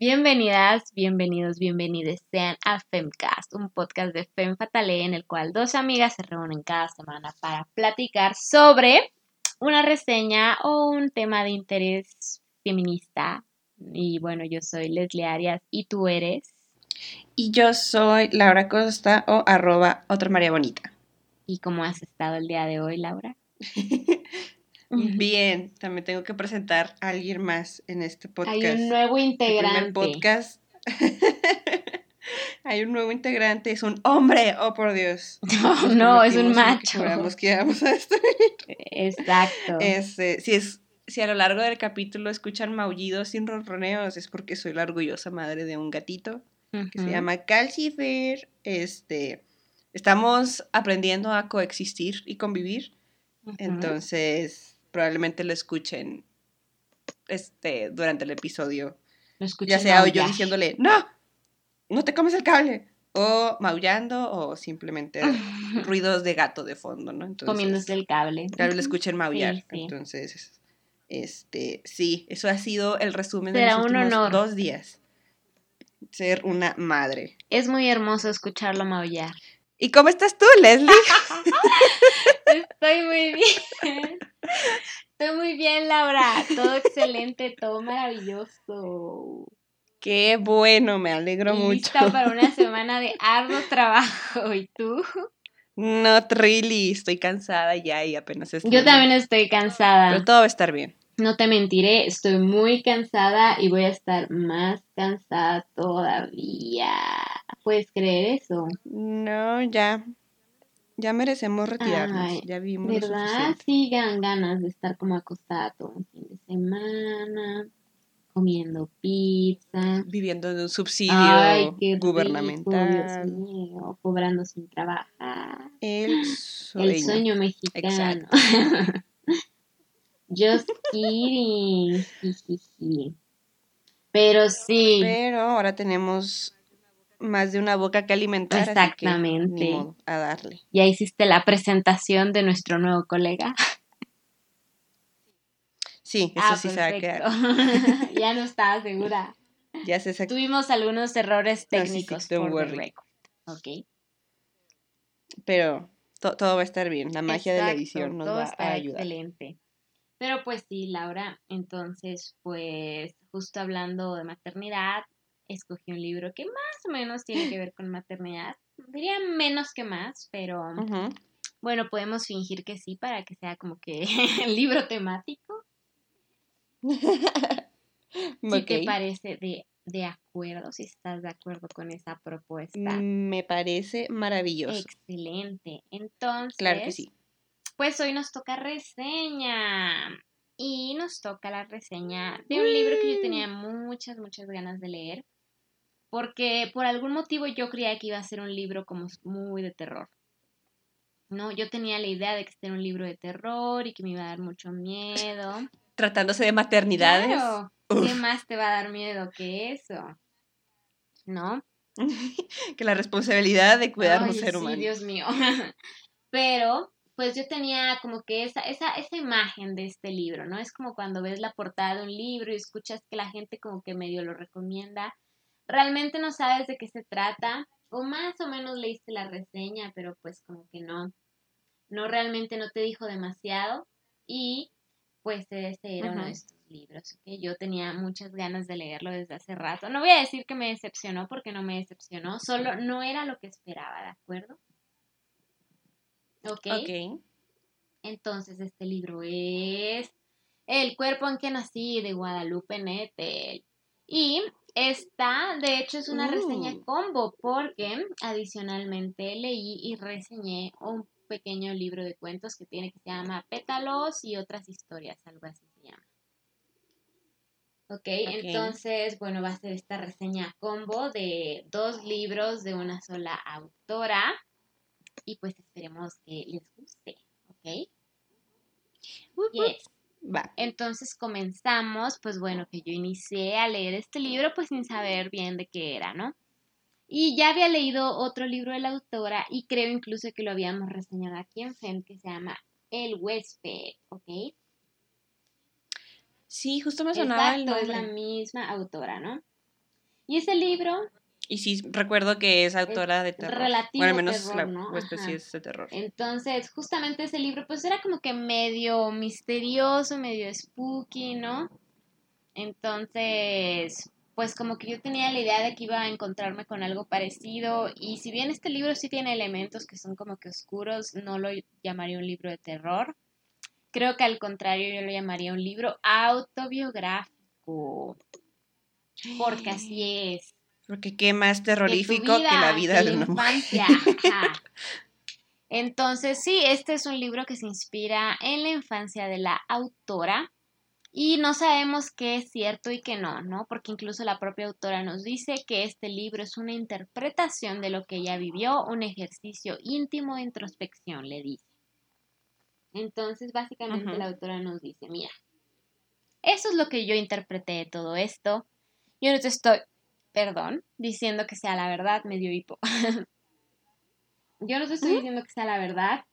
Bienvenidas, bienvenidos, bienvenidas sean a Femcast, un podcast de Fem Fatale en el cual dos amigas se reúnen cada semana para platicar sobre una reseña o un tema de interés feminista. Y bueno, yo soy Leslie Arias y tú eres. Y yo soy Laura Costa o arroba otra María Bonita. ¿Y cómo has estado el día de hoy, Laura? Bien, también tengo que presentar a alguien más en este podcast. Hay un nuevo integrante. El podcast. Hay un nuevo integrante, es un hombre, oh por Dios. No, no es un macho. Que vamos a Exacto. Este, si, es, si a lo largo del capítulo escuchan maullidos sin ronroneos, es porque soy la orgullosa madre de un gatito que se llama Calcifer. Este, estamos aprendiendo a coexistir y convivir. Entonces, probablemente lo escuchen este, durante el episodio. ya sea yo diciéndole, no, no te comes el cable. O maullando o simplemente ruidos de gato de fondo, ¿no? Entonces, Comiéndose el cable. Vez lo escuchen maullar. Entonces, este, sí, eso ha sido el resumen de los últimos dos días. Ser una madre. Es muy hermoso escucharlo maullar. ¿Y cómo estás tú, Leslie? Estoy muy bien. Estoy muy bien, Laura. Todo excelente, todo maravilloso. Qué bueno, me alegro mucho. Lista para una semana de arduo trabajo. ¿Y tú? Not really. Estoy cansada ya y apenas estoy. Yo también estoy cansada. Pero todo va a estar bien. No te mentiré, estoy muy cansada y voy a estar más cansada todavía. ¿Puedes creer eso? No, ya. Ya merecemos retirarnos. ya vimos. ¿Verdad? Sigan ganas de estar como acostada todo el fin de semana, comiendo pizza. Viviendo de un subsidio gubernamental. Dios mío, cobrando sin trabajar. El sueño. El sueño mexicano. Just kidding. Pero sí. Pero ahora tenemos más de una boca que alimentar. Exactamente. a darle. Ya hiciste la presentación de nuestro nuevo colega. Sí, eso ah, sí se va a quedar. ya no estaba segura. Ya se Tuvimos algunos errores técnicos. por Ok. Pero todo va a estar bien. La magia de la edición nos va a ayudar. Excelente. Pero pues sí, Laura, entonces pues justo hablando de maternidad, escogí un libro que más o menos tiene que ver con maternidad. Diría menos que más, pero bueno, podemos fingir que sí para que sea como que el libro temático. ¿Qué te parece de, de acuerdo? Si estás de acuerdo con esa propuesta. Me parece maravilloso. Excelente. Entonces. Claro que sí. Pues hoy nos toca reseña. Y nos toca la reseña de un libro que yo tenía muchas, muchas ganas de leer. Porque por algún motivo yo creía que iba a ser un libro como muy de terror. No, yo tenía la idea de que este era un libro de terror y que me iba a dar mucho miedo. Tratándose de maternidades. ¿Qué más te va a dar miedo que eso? ¿No? que la responsabilidad de cuidar a un ser humano. Dios mío. Pero pues yo tenía como que esa, esa, esa imagen de este libro, ¿no? Es como cuando ves la portada de un libro y escuchas que la gente como que medio lo recomienda. Realmente no sabes de qué se trata, o más o menos leíste la reseña, pero pues como que no, no realmente no te dijo demasiado. Y pues ese era uno de estos libros, que yo tenía muchas ganas de leerlo desde hace rato. No voy a decir que me decepcionó porque no me decepcionó, solo no era lo que esperaba, ¿de acuerdo? ¿Ok? Entonces, este libro es El cuerpo en que nací de Guadalupe Nettel. Y esta, de hecho, es una reseña uh. combo porque adicionalmente leí y reseñé un pequeño libro de cuentos que tiene que se llama Pétalos y otras historias, algo así se llama. Ok, entonces, bueno, va a ser esta reseña combo de dos libros de una sola autora y pues esperemos que les guste, ¿ok? Yes. Va. Entonces comenzamos, pues bueno, que yo inicié a leer este libro pues sin saber bien de qué era, ¿no? Y ya había leído otro libro de la autora y creo incluso que lo habíamos reseñado aquí en FEM que se llama El huésped, ¿ok? Sí, justo me sonaba Exacto, es la misma autora, ¿no? Y ese libro y sí, recuerdo que es autora de terror. Relativo bueno, al menos terror, ¿no? especie de terror. Entonces, justamente ese libro, pues era como que medio misterioso, medio spooky, ¿no? Entonces, pues como que yo tenía la idea de que iba a encontrarme con algo parecido. Y si bien este libro sí tiene elementos que son como que oscuros, no lo llamaría un libro de terror. Creo que al contrario, yo lo llamaría un libro autobiográfico. Porque así es. Porque qué más terrorífico que, la vida de una infancia. Entonces, sí, este es un libro que se inspira en la infancia de la autora y no sabemos qué es cierto y qué no, ¿no? Porque incluso la propia autora nos dice que este libro es una interpretación de lo que ella vivió, un ejercicio íntimo de introspección, le dice. Entonces, básicamente la autora nos dice, mira, eso es lo que yo interpreté de todo esto. Yo no te estoy perdón, diciendo que sea la verdad, medio hipo. yo no te estoy diciendo que sea la verdad,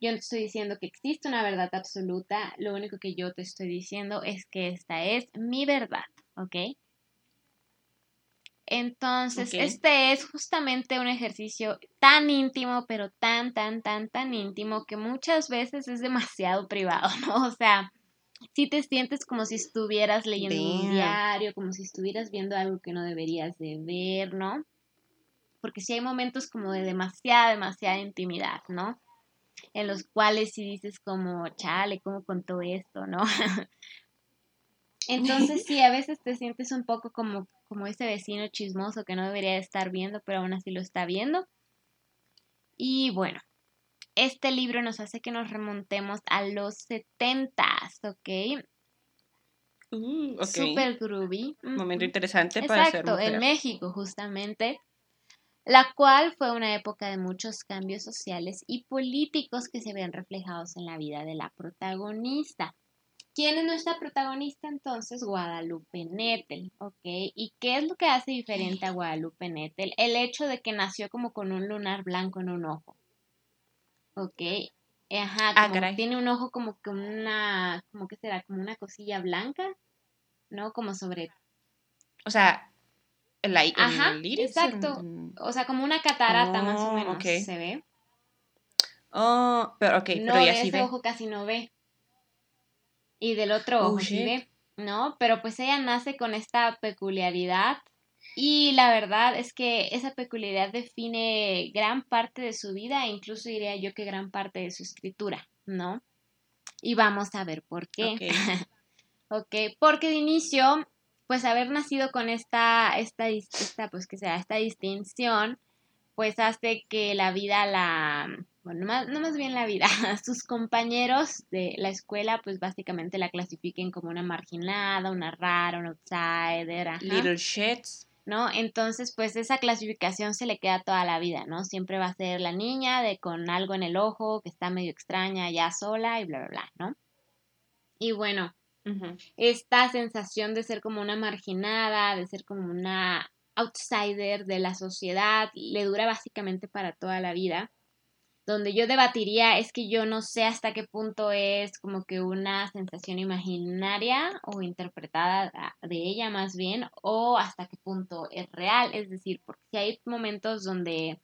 yo no te estoy diciendo que existe una verdad absoluta, lo único que yo te estoy diciendo es que esta es mi verdad, ¿ok? Entonces, este es justamente un ejercicio tan íntimo, pero tan, tan, tan, tan íntimo que muchas veces es demasiado privado, ¿no? O sea, si te sientes como si estuvieras leyendo un diario, como si estuvieras viendo algo que no deberías de ver, ¿no? Porque si hay momentos como de demasiada, demasiada intimidad, ¿no? En los cuales si dices como, chale, ¿cómo contó esto, no? Entonces sí, a veces te sientes un poco como, como ese vecino chismoso que no debería de estar viendo, pero aún así lo está viendo. Y bueno, este libro nos hace que nos remontemos a los 70, ¿ok? Uh. Super groovy. Momento interesante para ser Exacto, en México justamente, la cual fue una época de muchos cambios sociales y políticos que se ven reflejados en la vida de la protagonista. ¿Quién es nuestra protagonista entonces? Guadalupe Nettel, ¿ok? ¿Y qué es lo que hace diferente a Guadalupe Nettel? El hecho de que nació como con un lunar blanco en un ojo. Ok. Ajá, ah, como tiene un ojo como que una, como que será, como una cosilla blanca, ¿no? Como sobre... O sea, el, el, Ajá, exacto. O sea, como una catarata más o oh, menos se ve. Oh, pero ok, no, pero ya de ese ojo casi no ve. Y del otro oh, ojo sí ve, ¿no? Pero pues ella nace con esta peculiaridad y la verdad es que esa peculiaridad define gran parte de su vida, e incluso diría yo que gran parte de su escritura, ¿no? Y vamos a ver por qué. Ok, porque de inicio, pues haber nacido con esta, esta, esta, pues que sea, esta distinción, pues hace que la vida la, bueno, no más, no más bien la vida, sus compañeros de la escuela, pues básicamente la clasifiquen como una marginada, una rara, una outsider. Little shits. ¿No? Entonces, pues esa clasificación se le queda toda la vida, ¿no? Siempre va a ser la niña de con algo en el ojo, que está medio extraña, ya sola y bla, bla, bla, ¿no? Y bueno, esta sensación de ser como una marginada, de ser como una outsider de la sociedad, le dura básicamente para toda la vida donde yo debatiría es que yo no sé hasta qué punto es como que una sensación imaginaria o interpretada de ella más bien, o hasta qué punto es real, es decir, porque si hay momentos donde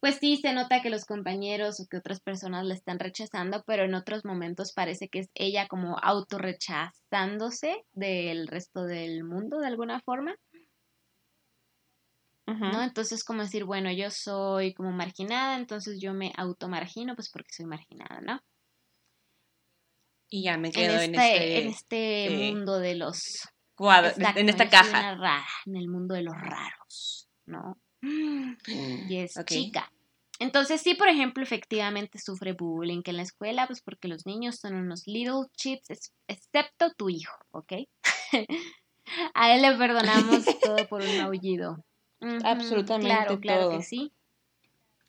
pues sí se nota que los compañeros o que otras personas la están rechazando, pero en otros momentos parece que es ella como autorrechazándose del resto del mundo de alguna forma. ¿No? Entonces, como decir, bueno, yo soy como marginada, entonces yo me automargino, pues porque soy marginada, ¿no? Y ya me quedo en este, en este, eh, mundo de los cuadros, en esta caja. Rara, en el mundo de los raros, ¿no? Y es chica. Entonces, sí, por ejemplo, efectivamente sufre bullying en la escuela, pues porque los niños son unos little cheats, excepto tu hijo, ¿ok? A él le perdonamos todo por un aullido. Absolutamente. Claro, claro que sí.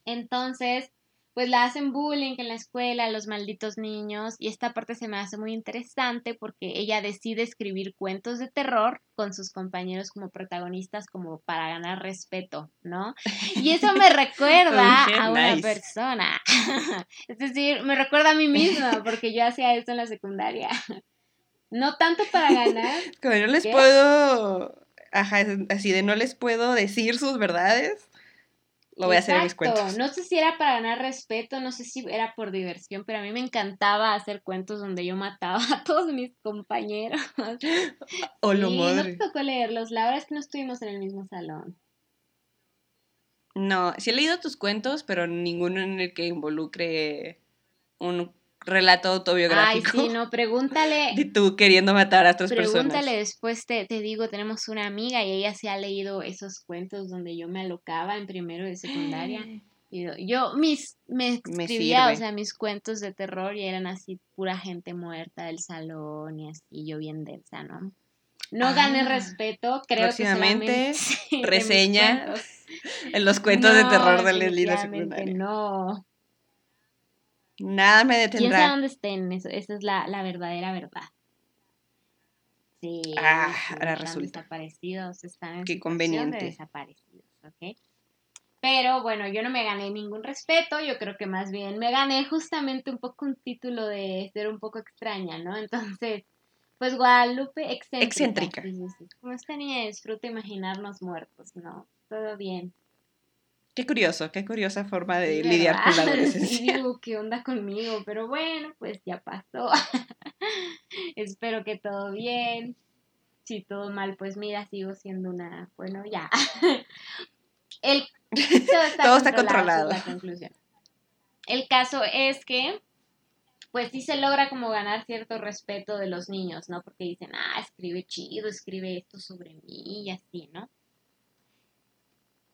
Entonces, pues la hacen bullying en la escuela, los malditos niños, y esta parte se me hace muy interesante porque ella decide escribir cuentos de terror con sus compañeros como protagonistas como para ganar respeto, ¿no? Y eso me recuerda a una persona, es decir, me recuerda a mí misma porque yo hacía eso en la secundaria. No tanto para ganar. Como yo les puedo ajá, así de no les puedo decir sus verdades, lo voy a hacer en mis cuentos. No sé si era para ganar respeto, no sé si era por diversión, pero a mí me encantaba hacer cuentos donde yo mataba a todos mis compañeros. O lo madre. No tocó leerlos, la verdad es que no estuvimos en el mismo salón. No, sí he leído tus cuentos, pero ninguno en el que involucre un relato autobiográfico. Ay, sí, no, pregúntale. De tú queriendo matar a otras personas. Pregúntale después, te, te, digo, tenemos una amiga y ella se ha leído esos cuentos donde yo me alocaba en primero de secundaria. Y yo, mis, me escribía, o sea, mis cuentos de terror y eran así pura gente muerta del salón y así, yo bien densa, ¿no? No gané ah, respeto, creo que solamente reseña en los cuentos de terror de Leslie la secundaria. No, Nada me detendrá. ¿Quién sabe dónde estén? Eso, esa es la, verdadera verdad. Sí. Ah, ahora resulta. Desaparecidos están en Qué conveniente. De desaparecidos, ¿ok? Pero bueno, yo no me gané ningún respeto, yo creo que más bien me gané justamente un poco un título de ser un poco extraña, ¿no? Entonces, pues Guadalupe excéntrica. excéntrica. Como esta niña disfruta imaginarnos muertos, ¿no? Todo bien. Qué curioso, qué curiosa forma de lidiar con la adolescencia. digo, ¿qué onda conmigo? Pero bueno, pues ya pasó. Espero que todo bien. Si todo mal, pues mira, sigo siendo una... Bueno, ya. El... Todo está, controlado. La conclusión. El caso es que, pues sí se logra como ganar cierto respeto de los niños, ¿no? Porque dicen, ah, escribe chido, escribe esto sobre mí y así, ¿no?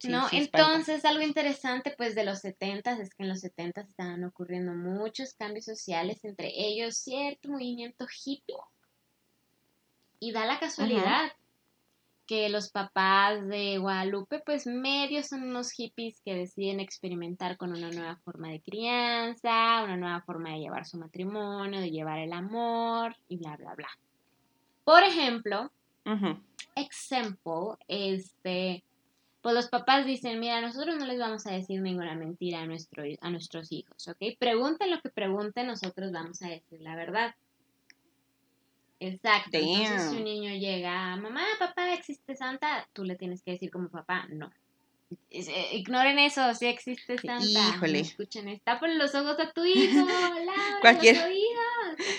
¿No? Entonces, algo interesante pues de los 70 es que en los 70 estaban ocurriendo muchos cambios sociales, entre ellos cierto movimiento hippie. Y da la casualidad que los papás de Guadalupe pues medio son unos hippies que deciden experimentar con una nueva forma de crianza, una nueva forma de llevar su matrimonio, de llevar el amor y bla, bla, bla. Por ejemplo, ejemplo, este pues los papás dicen, mira, nosotros no les vamos a decir ninguna mentira a, nuestro, a nuestros hijos, ¿ok? Pregunten lo que pregunten, nosotros vamos a decir la verdad. Exacto. Entonces, si un niño llega, mamá, papá, ¿existe Santa? Tú le tienes que decir como papá, no. Ignoren eso, si existe Santa. Híjole. escuchen, está por los ojos a tu hijo, cualquier,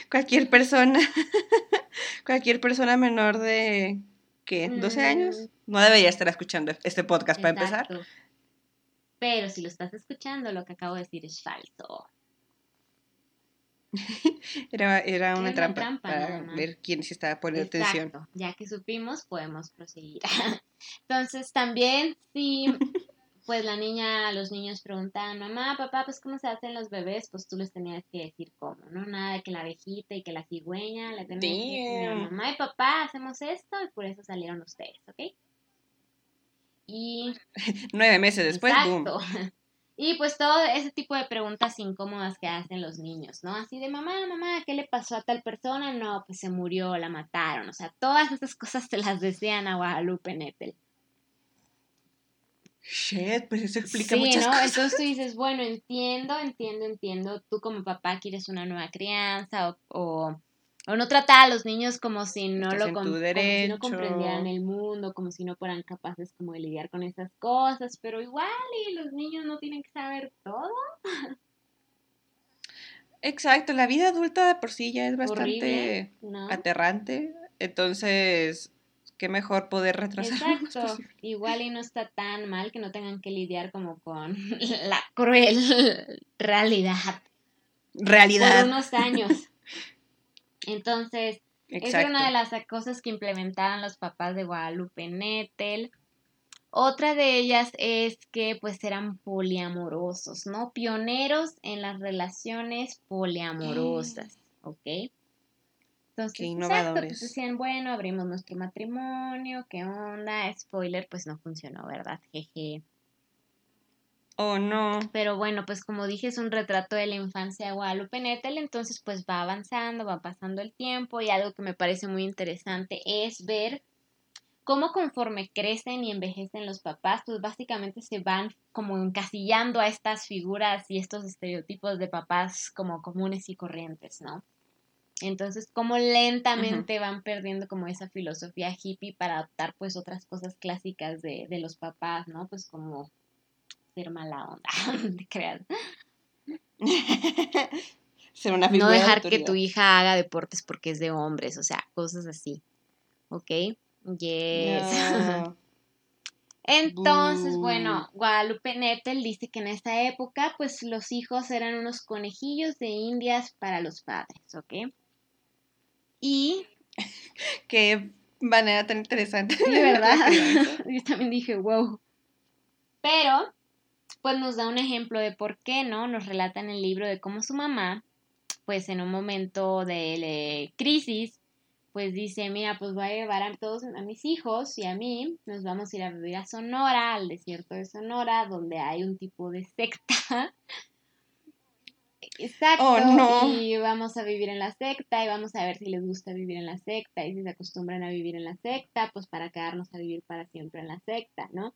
cualquier persona, cualquier persona menor de ¿qué? ¿12 años? Mm. No debería estar escuchando este podcast para empezar. Pero si lo estás escuchando, lo que acabo de decir es falso. era, una, trampa, para ver quién se estaba poniendo atención. Ya que supimos, podemos proseguir. Entonces, también, si pues la niña, los niños preguntaban, mamá, papá, pues cómo se hacen los bebés, pues tú les tenías que decir cómo, ¿no? Nada de que la abejita y que la cigüeña, le tenías que decir, mamá y papá, hacemos esto y por eso salieron ustedes, ¿ok? Y... Nueve meses después, Exacto. Y pues todo ese tipo de preguntas incómodas que hacen los niños, ¿no? Así de, mamá, mamá, ¿qué le pasó a tal persona? No, pues se murió, la mataron. O sea, todas esas cosas te las decían a Guadalupe Nettel. Shit, pues eso explica sí, muchas ¿no? Entonces tú dices, bueno, entiendo, entiendo, entiendo. Tú como papá quieres una nueva crianza o, o, no tratar a los niños como si no lo como si no comprendieran el mundo, como si no fueran capaces como de lidiar con esas cosas, pero igual y los niños no tienen que saber todo. Exacto, la vida adulta de por sí ya es bastante aterrante. Entonces, qué mejor poder retrasar. Exacto, igual y no está tan mal que no tengan que lidiar como con la cruel realidad. Realidad. Por unos años. Entonces, es una de las cosas que implementaron los papás de Guadalupe Nettel. Otra de ellas es que pues eran poliamorosos, ¿no? Pioneros en las relaciones poliamorosas, ¿ok? Entonces, Exacto, pues decían, bueno, abrimos nuestro matrimonio, ¿qué onda? Spoiler, pues no funcionó, ¿verdad? Jeje. Oh, no. Pero bueno, pues como dije, es un retrato de la infancia de Guadalupe Nettel, entonces pues va avanzando, va pasando el tiempo y algo que me parece muy interesante es ver cómo conforme crecen y envejecen los papás, pues básicamente se van como encasillando a estas figuras y estos estereotipos de papás como comunes y corrientes, ¿no? Entonces, como lentamente van perdiendo como esa filosofía hippie para adoptar pues otras cosas clásicas de, de los papás, ¿no? Pues como ser mala onda, de crear. ser una No dejar que tu hija haga deportes porque es de hombres, o sea, cosas así. ¿Ok? Yes. Entonces, bueno, Guadalupe Nettel dice que en esta época, pues los hijos eran unos conejillos de indias para los padres, ¿ok? Y... Qué manera tan interesante. De verdad. Yo también dije, wow. Pero, pues nos da un ejemplo de por qué, ¿no? Nos relata en el libro de cómo su mamá, pues en un momento de crisis, pues dice, mira, pues voy a llevar a todos a mis hijos y a mí, nos vamos a ir a vivir a Sonora, al desierto de Sonora, donde hay un tipo de secta. Exacto. Oh, y vamos a vivir en la secta y vamos a ver si les gusta vivir en la secta y si se acostumbran a vivir en la secta, pues para quedarnos a vivir para siempre en la secta, ¿no?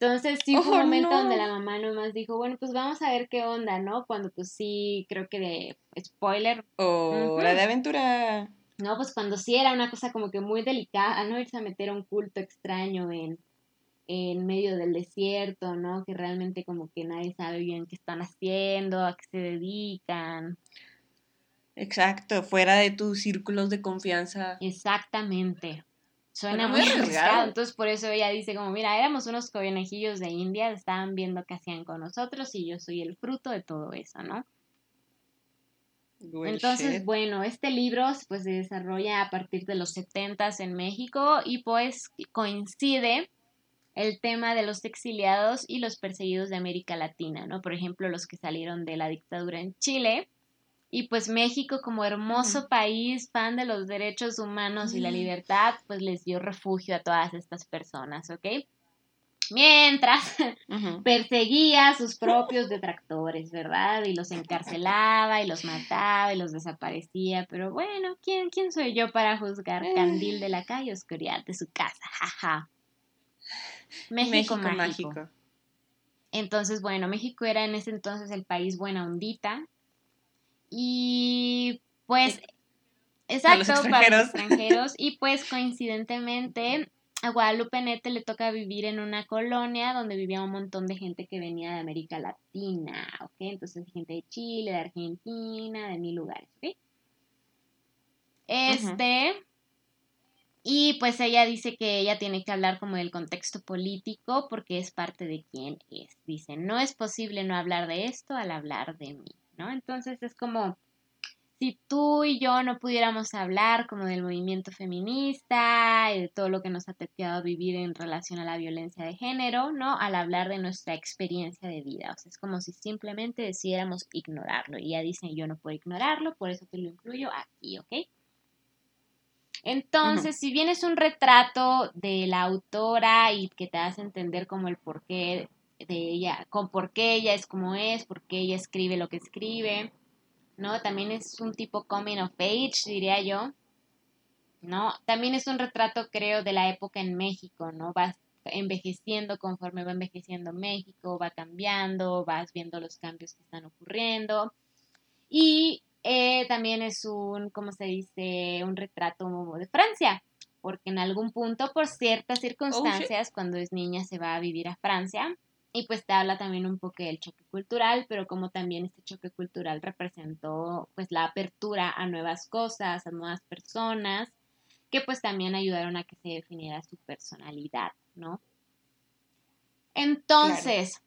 Entonces sí fue un oh, momento donde la mamá nomás dijo, bueno, pues vamos a ver qué onda, ¿no? Cuando pues sí, creo que de spoiler. O la de aventura. ¿no? Pues cuando sí era una cosa como que muy delicada, ¿no? Irse a meter a un culto extraño en, en medio del desierto, ¿no? Que realmente como que nadie sabe bien qué están haciendo, a qué se dedican. Exacto, fuera de tus círculos de confianza. Exactamente. Suena muy arriesgado. Entonces por eso ella dice como, mira, éramos unos conejillos de India, estaban viendo qué hacían con nosotros y yo soy el fruto de todo eso, ¿no? Entonces, bueno, este libro pues se desarrolla a partir de los 70 en México y pues coincide el tema de los exiliados y los perseguidos de América Latina, ¿no? Por ejemplo, los que salieron de la dictadura en Chile. Y pues México como hermoso país, fan de los derechos humanos y la libertad, pues les dio refugio a todas estas personas, ¿ok? mientras perseguía a sus propios detractores, ¿verdad? Y los encarcelaba y los mataba y los desaparecía. Pero bueno, ¿quién, quién soy yo para juzgar candil de la calle, oscuridad de su casa? Jaja. México, mágico. Entonces, bueno, México era en ese entonces el país buena ondita. Y pues, exacto, para los extranjeros. Y pues coincidentemente a Guadalupe Nete le toca vivir en una colonia donde vivía un montón de gente que venía de América Latina, ¿ok? Entonces gente de Chile, de Argentina, de mil lugares, ¿ok? Este, y pues ella dice que ella tiene que hablar como del contexto político porque es parte de quién es. Dice, no es posible no hablar de esto al hablar de mí, ¿no? Entonces es como si tú y yo no pudiéramos hablar como del movimiento feminista y de todo lo que nos ha tocado vivir en relación a la violencia de género, ¿no? Al hablar de nuestra experiencia de vida. O sea, es como si simplemente decidiéramos ignorarlo. Y ya dicen, yo no puedo ignorarlo, por eso te lo incluyo aquí, ¿ok? Entonces, si bien es un retrato de la autora y que te hace entender como el porqué de ella, con por qué ella es como es, por qué ella escribe lo que escribe, ¿no? También es un tipo coming of age, diría yo, ¿no? También es un retrato, creo, de la época en México, ¿no? Vas envejeciendo conforme va envejeciendo México, va cambiando, vas viendo los cambios que están ocurriendo. Y eh, también es un, ¿cómo se dice? Un retrato de Francia, porque en algún punto, por ciertas oh, circunstancias, cuando es niña se va a vivir a Francia y pues te habla también un poco del choque cultural, pero como también este choque cultural representó pues la apertura a nuevas cosas, a nuevas personas, que pues también ayudaron a que se definiera su personalidad, ¿no? Entonces,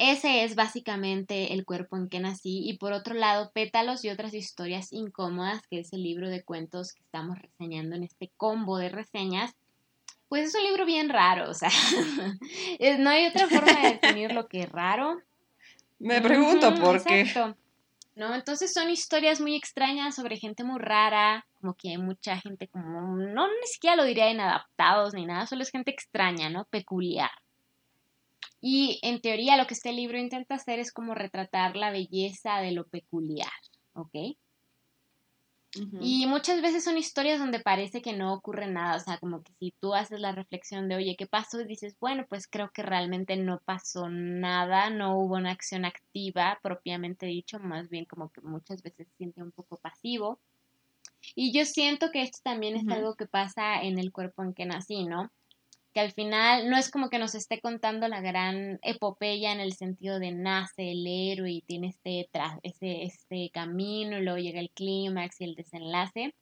ese es básicamente el cuerpo en que nací y por otro lado, Pétalos y otras historias incómodas, que es el libro de cuentos que estamos reseñando en este combo de reseñas, pues es un libro bien raro, o sea, no hay otra forma de definir lo que es raro. Me pregunto por qué. ¿No? Entonces son historias muy extrañas sobre gente muy rara, como que hay mucha gente como, no ni siquiera lo diría inadaptados ni nada, solo es gente extraña, ¿no? Peculiar. Y en teoría lo que este libro intenta hacer es como retratar la belleza de lo peculiar, ¿ok? Y muchas veces son historias donde parece que no ocurre nada, o sea, como que si tú haces la reflexión de, oye, ¿qué pasó? Y dices, bueno, pues creo que realmente no pasó nada, no hubo una acción activa propiamente dicho, más bien como que muchas veces se siente un poco pasivo. Y yo siento que esto también es algo que pasa en el cuerpo en que nací, ¿no? Que al final no es como que nos esté contando la gran epopeya en el sentido de nace el héroe y tiene este, ese, este camino y luego llega el clímax y el desenlace,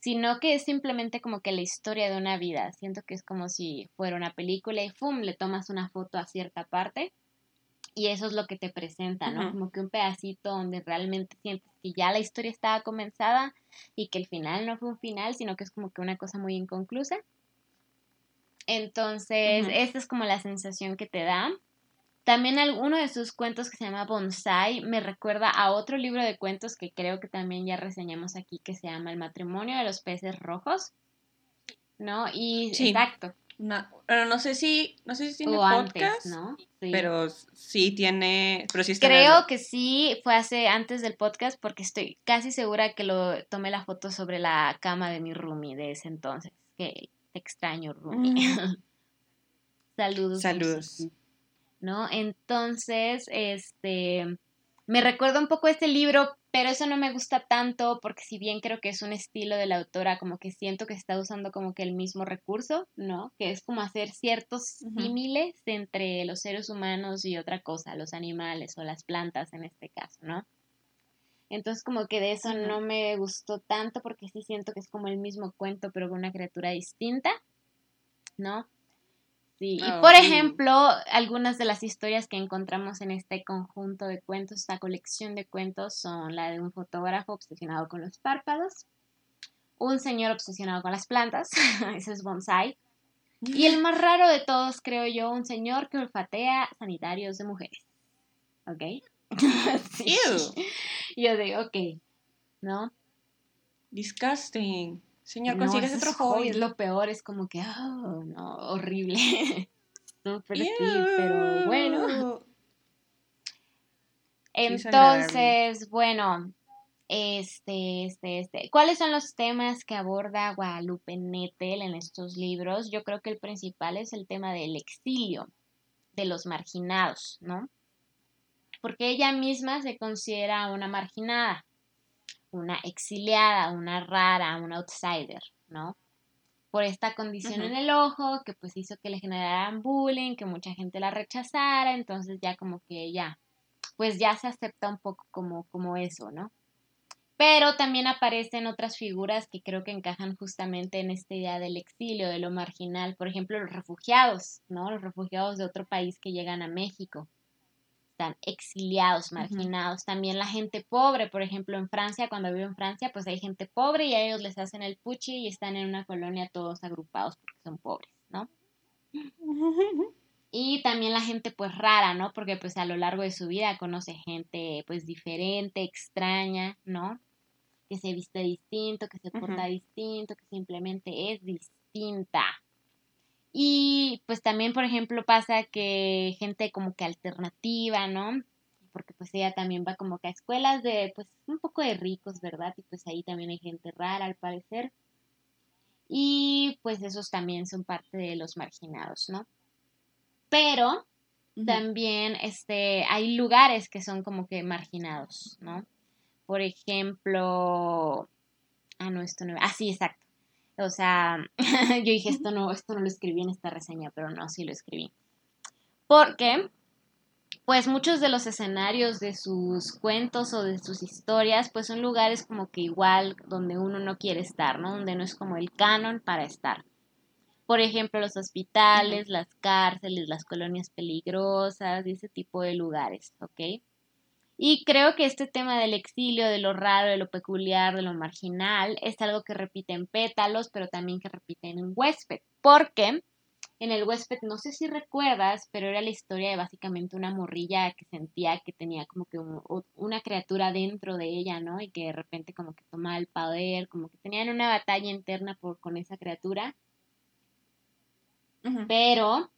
sino que es simplemente como que la historia de una vida. Siento que es como si fuera una película y ¡fum! le tomas una foto a cierta parte y eso es lo que te presenta, ¿no? Como que un pedacito donde realmente sientes que ya la historia estaba comenzada y que el final no fue un final, sino que es como que una cosa muy inconclusa. Entonces, esta es como la sensación que te da. También alguno de sus cuentos que se llama Bonsai me recuerda a otro libro de cuentos que creo que también ya reseñamos aquí que se llama El matrimonio de los peces rojos. ¿No? Y exacto. No, pero no sé si no sé si tiene podcast, ¿no? Pero sí tiene, pero sí Creo que sí fue hace antes del podcast porque estoy casi segura que lo tomé la foto sobre la cama de mi roomie de ese entonces, que te extraño, Rumi. Mm. Saludos. Saludos. ¿No? Entonces, este, me recuerda un poco este libro, pero eso no me gusta tanto porque si bien creo que es un estilo de la autora, como que siento que está usando como que el mismo recurso, ¿no? Que es como hacer ciertos símiles entre los seres humanos y otra cosa, los animales o las plantas en este caso, ¿no? Entonces como que de eso no me gustó tanto porque sí siento que es como el mismo cuento pero con una criatura distinta, ¿no? Sí, y por ejemplo, algunas de las historias que encontramos en este conjunto de cuentos, esta colección de cuentos, son la de un fotógrafo obsesionado con los párpados, un señor obsesionado con las plantas, ese es bonsai, y el más raro de todos, creo yo, un señor que olfatea sanitarios de mujeres. ¿Ok? sí. Yo digo, ok, ¿no? Disgusting. Señor, consigues otro hobby. Lo peor es como que, oh, no, horrible. Súper sí, pero bueno. Entonces, bueno, este, este, este. ¿Cuáles son los temas que aborda Guadalupe Nettel en estos libros? Yo creo que el principal es el tema del exilio, de los marginados, ¿no? Porque ella misma se considera una marginada, una exiliada, una rara, una outsider, ¿no? Por esta condición en el ojo que pues hizo que le generaran bullying, que mucha gente la rechazara, entonces ya como que ya, pues ya se acepta un poco como, como eso, ¿no? Pero también aparecen otras figuras que creo que encajan justamente en esta idea del exilio, de lo marginal. Por ejemplo, los refugiados, ¿no? Los refugiados de otro país que llegan a México están exiliados, marginados. También la gente pobre, por ejemplo, en Francia, cuando vivo en Francia, pues hay gente pobre y a ellos les hacen el puchi y están en una colonia todos agrupados porque son pobres, ¿no? Y también la gente pues rara, ¿no? Porque pues a lo largo de su vida conoce gente pues diferente, extraña, ¿no? Que se viste distinto, que se porta distinto, que simplemente es distinta, y pues también, por ejemplo, pasa que gente como que alternativa, ¿no? Porque pues ella también va como que a escuelas de, pues un poco de ricos, ¿verdad? Y pues ahí también hay gente rara al parecer. Y pues esos también son parte de los marginados, ¿no? Pero también este, hay lugares que son como que marginados, ¿no? Por ejemplo, ah, no, esto no, ah, sí, exacto. O sea, yo dije, esto no, esto no lo escribí en esta reseña, pero no, sí lo escribí. Porque, pues muchos de los escenarios de sus cuentos o de sus historias, pues son lugares como que igual donde uno no quiere estar, ¿no? Donde no es como el canon para estar. Por ejemplo, los hospitales, las cárceles, las colonias peligrosas y ese tipo de lugares, ¿ok? Y creo que este tema del exilio, de lo raro, de lo peculiar, de lo marginal, es algo que repite en Pétalos, pero también que repite en Huésped. Porque en el Huésped, no sé si recuerdas, pero era la historia de básicamente una morrilla que sentía que tenía como que una criatura dentro de ella, ¿no? Y que de repente como que tomaba el poder, como que tenían una batalla interna por, con esa criatura. Pero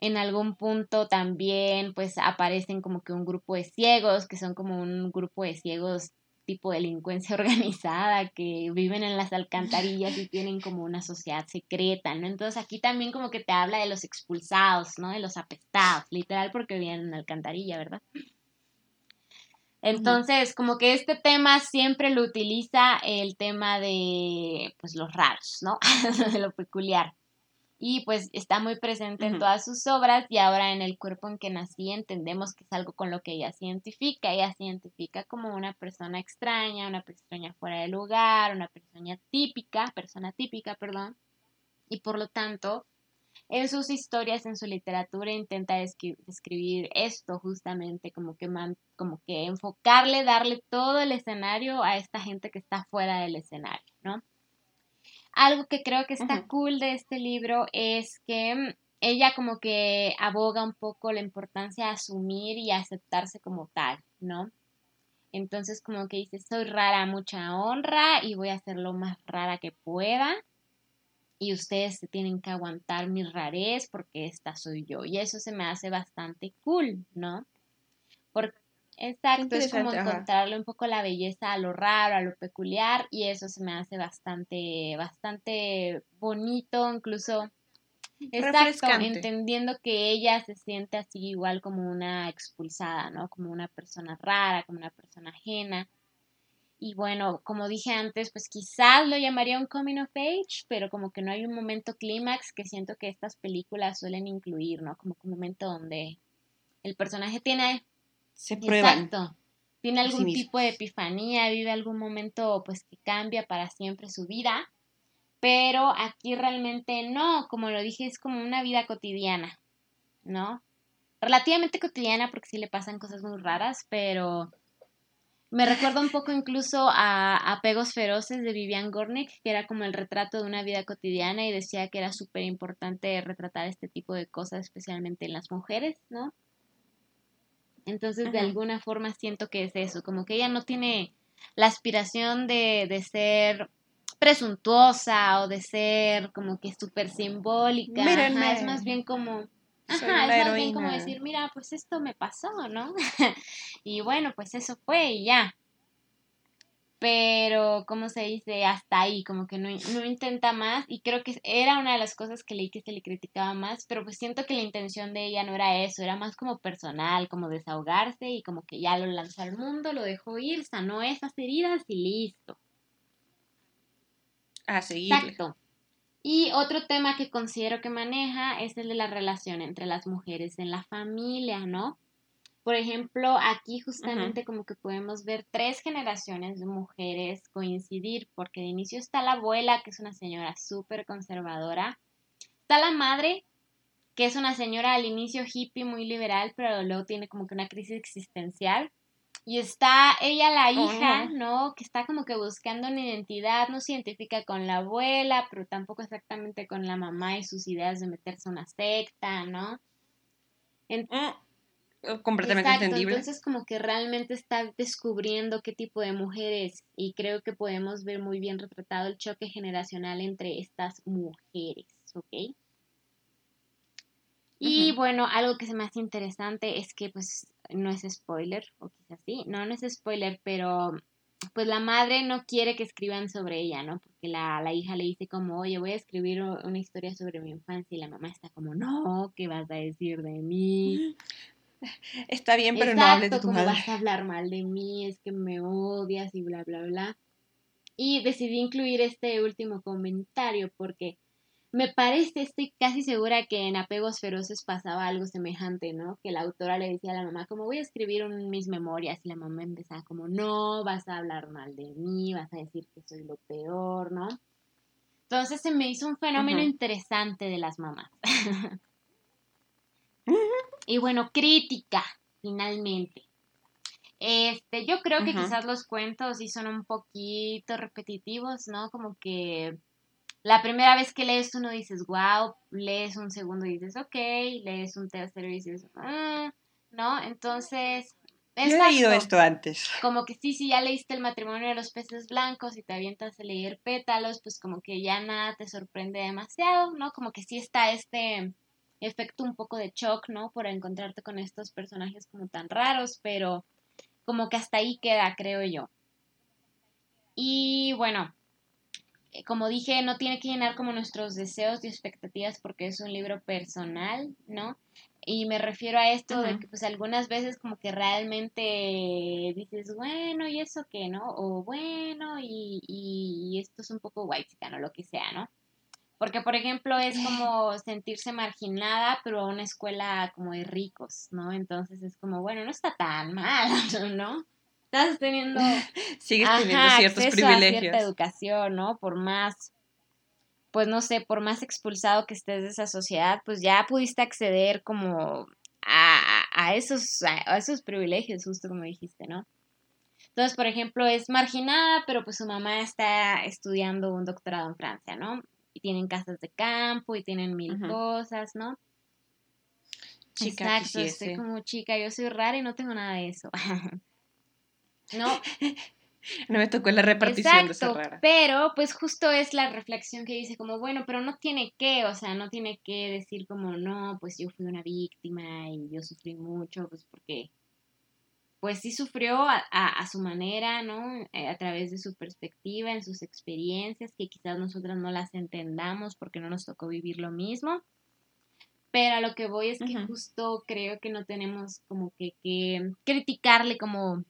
en algún punto también pues aparecen como que un grupo de ciegos, que son como un grupo de ciegos tipo delincuencia organizada que viven en las alcantarillas y tienen como una sociedad secreta, ¿no? Entonces aquí también como que te habla de los expulsados, ¿no? De los apestados, literal porque viven en alcantarilla, ¿verdad? Entonces, como que este tema siempre lo utiliza el tema de, pues, los raros, ¿no? de lo peculiar y pues está muy presente en todas sus obras y ahora en el cuerpo en que nací entendemos que es algo con lo que ella se identifica, ella se identifica como una persona extraña, una persona fuera de lugar, una persona típica, persona típica, perdón, y por lo tanto en sus historias, en su literatura intenta describir esto justamente, como que, como que enfocarle, darle todo el escenario a esta gente que está fuera del escenario, ¿no? Algo que creo que está cool de este libro es que mm, ella como que aboga un poco la importancia de asumir y aceptarse como tal, ¿no? Entonces como que dice, soy rara, mucha honra y voy a ser lo más rara que pueda. Y ustedes se tienen que aguantar mi rarez porque esta soy yo. Y eso se me hace bastante cool, ¿no? Porque Exacto, es como encontrarle un poco la belleza a lo raro, a lo peculiar, y eso se me hace bastante, bastante bonito, incluso. Exacto, entendiendo que ella se siente así igual como una expulsada, ¿no? Como una persona rara, como una persona ajena. Y bueno, como dije antes, pues quizás lo llamaría un coming of age, pero como que no hay un momento clímax que siento que estas películas suelen incluir, ¿no? Como un momento donde el personaje tiene se prueban. Exacto. Tiene algún tipo de epifanía, vive algún momento pues que cambia para siempre su vida, pero aquí realmente no, como lo dije, es como una vida cotidiana, ¿no? Relativamente cotidiana porque sí le pasan cosas muy raras, pero me recuerda un poco incluso a Apegos Feroces de Vivian Gornick, que era como el retrato de una vida cotidiana y decía que era súper importante retratar este tipo de cosas, especialmente en las mujeres, ¿no? Entonces, de alguna forma siento que es eso, como que ella no tiene la aspiración de, de ser presuntuosa o de ser como que súper simbólica. es más bien como... Ajá, es más bien como decir, mira, pues esto me pasó, ¿no? y bueno, pues eso fue y ya pero, ¿cómo se dice? Hasta ahí, como que no, no, intenta más y creo que era una de las cosas que leí que se le criticaba más, pero pues siento que la intención de ella no era eso, era más como personal, como desahogarse y como que ya lo lanzó al mundo, lo dejó ir, sanó esas heridas y listo. A seguir. Exacto. Y otro tema que considero que maneja es el de la relación entre las mujeres en la familia, ¿no? Por ejemplo, aquí justamente como que podemos ver tres generaciones de mujeres coincidir, porque de inicio está la abuela, que es una señora súper conservadora, está la madre, que es una señora al inicio hippie, muy liberal, pero luego tiene como que una crisis existencial. Y está ella, la hija, ¿no? Que está como que buscando una identidad, no se identifica con la abuela, pero tampoco exactamente con la mamá y sus ideas de meterse a una secta, ¿no? Completamente entendible. Entonces como que realmente está descubriendo qué tipo de mujeres y creo que podemos ver muy bien retratado el choque generacional entre estas mujeres, ¿ok? Y bueno, algo que se me hace interesante es que pues no es spoiler, o quizás sí, no, no es spoiler, pero pues la madre no quiere que escriban sobre ella, ¿no? Porque la, la hija le dice como, oye, voy a escribir una historia sobre mi infancia y la mamá está como, no, ¿qué vas a decir de mí? Está bien, pero no hables de tu madre. vas a hablar mal de mí, es que me odias y bla, bla, bla. Y decidí incluir este último comentario porque me parece, estoy casi segura que en Apegos Feroces pasaba algo semejante, ¿no? Que la autora le decía a la mamá, como voy a escribir un, mis memorias, y la mamá empezaba como, no, vas a hablar mal de mí, vas a decir que soy lo peor, ¿no? Entonces se me hizo un fenómeno interesante de las mamás. Y bueno, crítica, finalmente. Este, yo creo que quizás los cuentos sí son un poquito repetitivos, ¿no? Como que la primera vez que lees uno dices, wow, lees un segundo y dices, ok, lees un tercero y dices, ah", ¿no? Entonces... Yo he leído esto antes. Como que sí, sí, ya leíste el matrimonio de los peces blancos y te avientas a leer pétalos, pues como que ya nada te sorprende demasiado, ¿no? Como que sí está este efecto un poco de shock, ¿no? Por encontrarte con estos personajes como tan raros, pero como que hasta ahí queda, creo yo. Y bueno, eh, como dije, no tiene que llenar como nuestros deseos y expectativas porque es un libro personal, ¿no? Y me refiero a esto de que pues algunas veces como que realmente dices, bueno, ¿y eso qué, no? O bueno, y, y, esto es un poco white, o lo que sea, ¿no? Porque, por ejemplo, es como sentirse marginada, pero a una escuela como de ricos, ¿no? Entonces es como, bueno, no está tan mal, ¿no? Estás teniendo... Sigues teniendo ciertos privilegios. A cierta educación, ¿no? Por más pues no sé, por más expulsado que estés de esa sociedad, pues ya pudiste acceder como a, esos, a, esos privilegios, justo como dijiste, ¿no? Entonces, por ejemplo, es marginada, pero pues su mamá está estudiando un doctorado en Francia, ¿no? Y tienen casas de campo y tienen mil cosas, ¿no? Chica, Exacto, estoy como chica, yo soy rara y no tengo nada de eso. no, No me tocó la repartición de esa rara. Pero, pues justo es la reflexión que dice como, bueno, pero no tiene que, o sea, no tiene que decir como, no, pues yo fui una víctima y yo sufrí mucho, pues porque, pues sí sufrió a, su manera, ¿no? Eh, a través de su perspectiva, en sus experiencias, que quizás nosotras no las entendamos porque no nos tocó vivir lo mismo. Pero a lo que voy es que justo creo que no tenemos como que, que criticarle como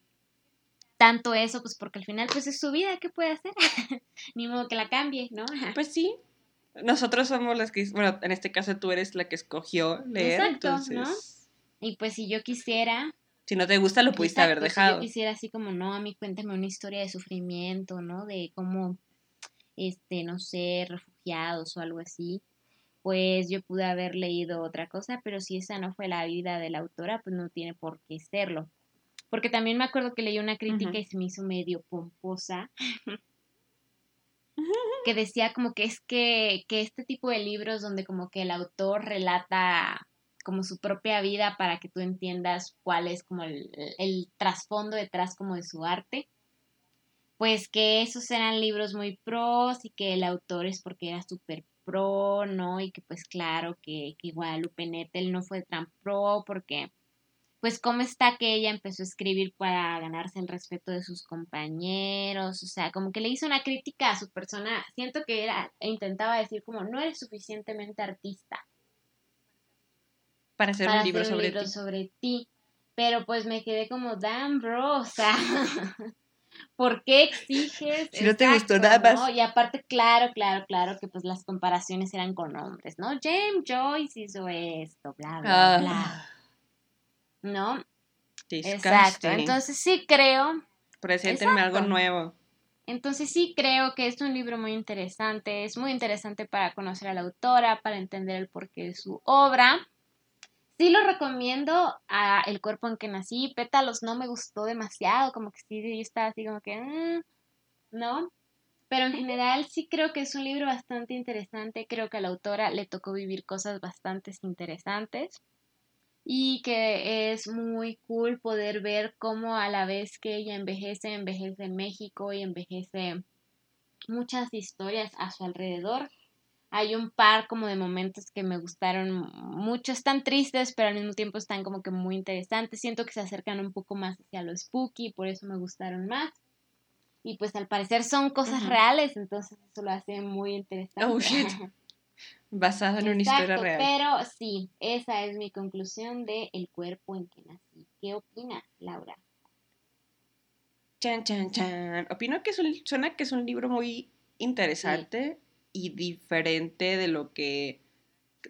tanto eso, pues porque al final pues es su vida, ¿qué puede hacer? Ni modo que la cambie, ¿no? Pues sí. Nosotros somos las que, bueno, en este caso tú eres la que escogió leer, Exacto, entonces... ¿no? Y pues si yo quisiera... Si no te gusta, lo pudiste haber dejado. Si yo quisiera así como, no, a mí cuéntame una historia de sufrimiento, ¿no? De cómo, este, no sé, refugiados o algo así pues yo pude haber leído otra cosa, pero si esa no fue la vida de la autora, pues no tiene por qué serlo. Porque también me acuerdo que leí una crítica y se me hizo medio pomposa. que decía como que es que, que este tipo de libros donde como que el autor relata como su propia vida para que tú entiendas cuál es como el, trasfondo detrás como de su arte, pues que esos eran libros muy pros y que el autor es porque era súper pro, ¿no? Y que pues claro que, que Guadalupe Nettel no fue tan pro porque pues cómo está que ella empezó a escribir para ganarse el respeto de sus compañeros, o sea, como que le hizo una crítica a su persona, siento que era, intentaba decir como no eres suficientemente artista para hacer un libro, sobre, ti. sobre ti, pero pues me quedé como, damn bro, o sea, ¿por qué exiges? Si no te gustó nada más. Y aparte, claro, claro, claro que pues las comparaciones eran con hombres, ¿no? James Joyce hizo esto, bla, bla, ah. bla. ¿no? Exacto. Entonces sí creo. Preséntenme algo nuevo. Entonces sí creo que es un libro muy interesante, es muy interesante para conocer a la autora, para entender el porqué de su obra. Sí lo recomiendo a El cuerpo en que nací. Pétalos no me gustó demasiado, como que sí, yo estaba así como que, mm", ¿no? Pero en general sí creo que es un libro bastante interesante. Creo que a la autora le tocó vivir cosas bastante interesantes y que es muy cool poder ver cómo a la vez que ella envejece, envejece en México y envejece muchas historias a su alrededor. Hay un par como de momentos que me gustaron mucho, están tristes, pero al mismo tiempo están como que muy interesantes. Siento que se acercan un poco más hacia lo spooky, por eso me gustaron más. Y pues al parecer son cosas reales, entonces eso lo hace muy interesante. Oh, shit. Basado en una historia real. Pero sí, esa es mi conclusión de El cuerpo en que nací. ¿Qué opinas, Laura? Chan, chan, chan. Opino que es un, suena que es un libro muy interesante y diferente de lo que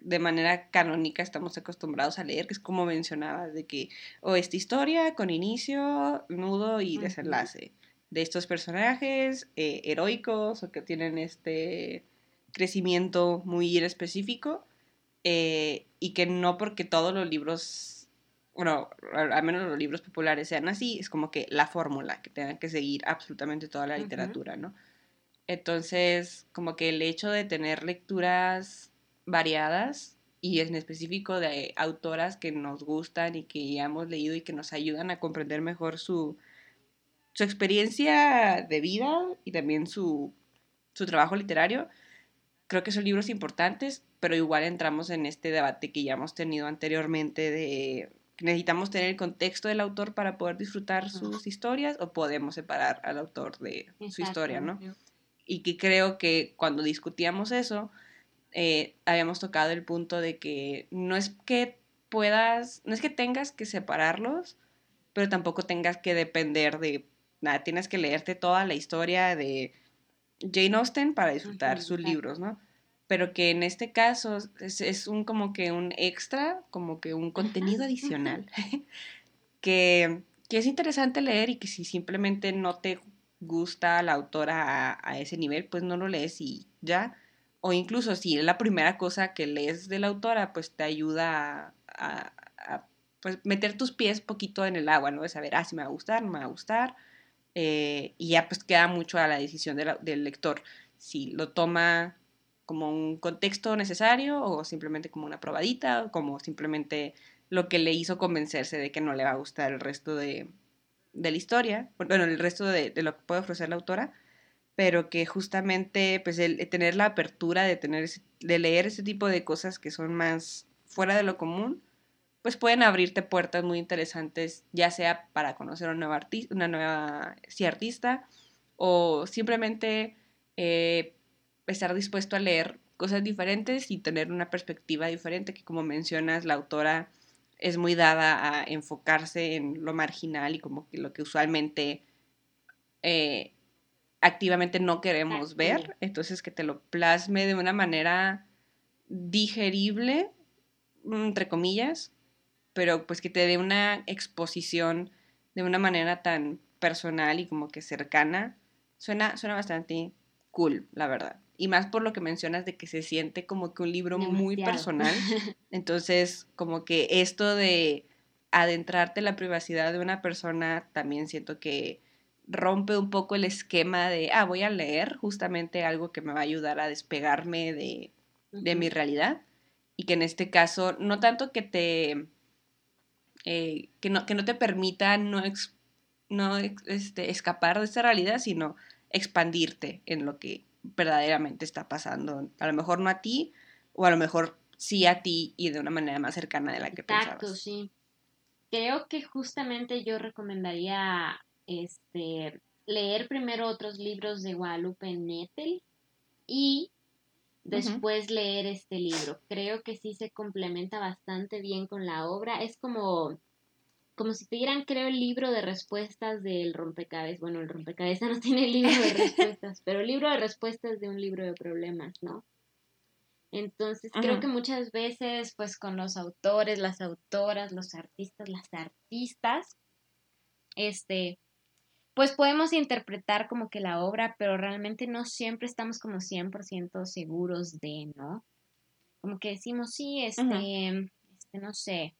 de manera canónica estamos acostumbrados a leer, que es como mencionaba, de que, o esta historia con inicio, nudo y desenlace, de estos personajes eh, heroicos o que tienen este crecimiento muy específico eh, y que no porque todos los libros, bueno, al menos los libros populares sean así, es como que la fórmula que tengan que seguir absolutamente toda la literatura, ¿no? Entonces, como que el hecho de tener lecturas variadas y en específico de autoras que nos gustan y que ya hemos leído y que nos ayudan a comprender mejor su, su experiencia de vida y también su, su trabajo literario, creo que son libros importantes, pero igual entramos en este debate que ya hemos tenido anteriormente de necesitamos tener el contexto del autor para poder disfrutar sus historias o podemos separar al autor de su historia, ¿no? Y que creo que cuando discutíamos eso, eh, habíamos tocado el punto de que no es que puedas, no es que tengas que separarlos, pero tampoco tengas que depender de nada, tienes que leerte toda la historia de Jane Austen para disfrutar sus libros, ¿no? Pero que en este caso es, un como que un extra, como que un contenido adicional, que, es interesante leer y que si simplemente no te gusta la autora a, ese nivel, pues no lo lees y ya. O incluso si es la primera cosa que lees de la autora, pues te ayuda a, pues meter tus pies poquito en el agua, ¿no? De saber, ah, si me va a gustar, no me va a gustar. Eh, y ya pues queda mucho a la decisión del lector si lo toma como un contexto necesario o simplemente como una probadita o como simplemente lo que le hizo convencerse de que no le va a gustar el resto de, la historia, bueno, el resto de, lo que puede ofrecer la autora, pero que justamente pues el, tener la apertura de, tener de leer ese tipo de cosas que son más fuera de lo común, pues pueden abrirte puertas muy interesantes, ya sea para conocer a una nueva, artista, una nueva artista o simplemente eh, estar dispuesto a leer cosas diferentes y tener una perspectiva diferente, que como mencionas, la autora es muy dada a enfocarse en lo marginal y como que lo que usualmente eh, activamente no queremos ver, entonces que te lo plasme de una manera digerible, entre comillas, pero pues que te dé una exposición de una manera tan personal y como que cercana, suena, suena bastante cool, la verdad. Y más por lo que mencionas de que se siente como que un libro muy personal. Entonces, como que esto de adentrarte en la privacidad de una persona, también siento que rompe un poco el esquema de, ah, voy a leer justamente algo que me va a ayudar a despegarme de, de mi realidad. Y que en este caso, no tanto que te eh, que, no, que no te permita no, no este, escapar de esa realidad, sino expandirte en lo que verdaderamente está pasando. A lo mejor no a ti, o a lo mejor sí a ti y de una manera más cercana de la que Exacto, sí. Creo que justamente yo recomendaría este leer primero otros libros de Guadalupe Nettel y después leer este libro. Creo que sí se complementa bastante bien con la obra. Es como, como si tuvieran, creo, el libro de respuestas del rompecabezas. Bueno, el rompecabezas no tiene libro de respuestas, pero el libro de respuestas de un libro de problemas, ¿no? Entonces, creo que muchas veces, pues con los autores, las autoras, los artistas, las artistas, este, pues podemos interpretar como que la obra, pero realmente no siempre estamos como 100% seguros de, ¿no? Como que decimos, sí, este, este no sé,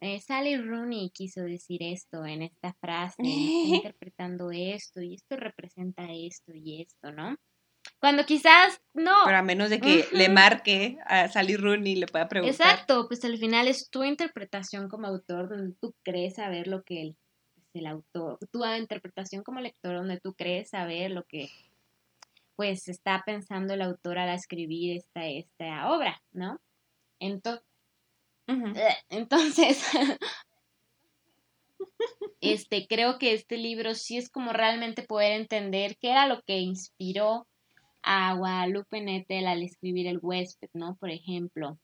eh, Sally Rooney quiso decir esto en esta frase, interpretando esto, y esto representa esto y esto, ¿no? Cuando quizás no. Pero a menos de que le marque a Sally Rooney y le pueda preguntar. Exacto, pues al final es tu interpretación como autor donde tú crees saber lo que él el autor, tu interpretación como lector, donde tú crees saber lo que pues está pensando el autor al escribir esta, esta obra, ¿no? Entonces, entonces este, creo que este libro sí es como realmente poder entender qué era lo que inspiró a Guadalupe Nettel al escribir El huésped, ¿no? Por ejemplo,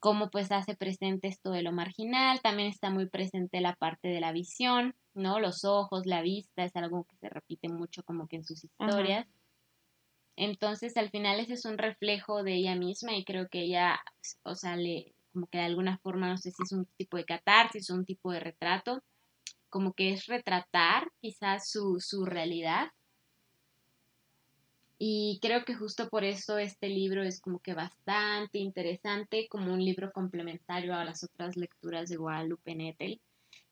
cómo pues hace presente esto de lo marginal, también está muy presente la parte de la visión, ¿no? Los ojos, la vista, es algo que se repite mucho como que en sus historias. Entonces, al final ese es un reflejo de ella misma y creo que ella, o sea, le, como que de alguna forma, no sé si es un tipo de catarsis o un tipo de retrato, como que es retratar quizás su, su realidad y creo que justo por eso este libro es como que bastante interesante, como un libro complementario a las otras lecturas de Guadalupe Nettel.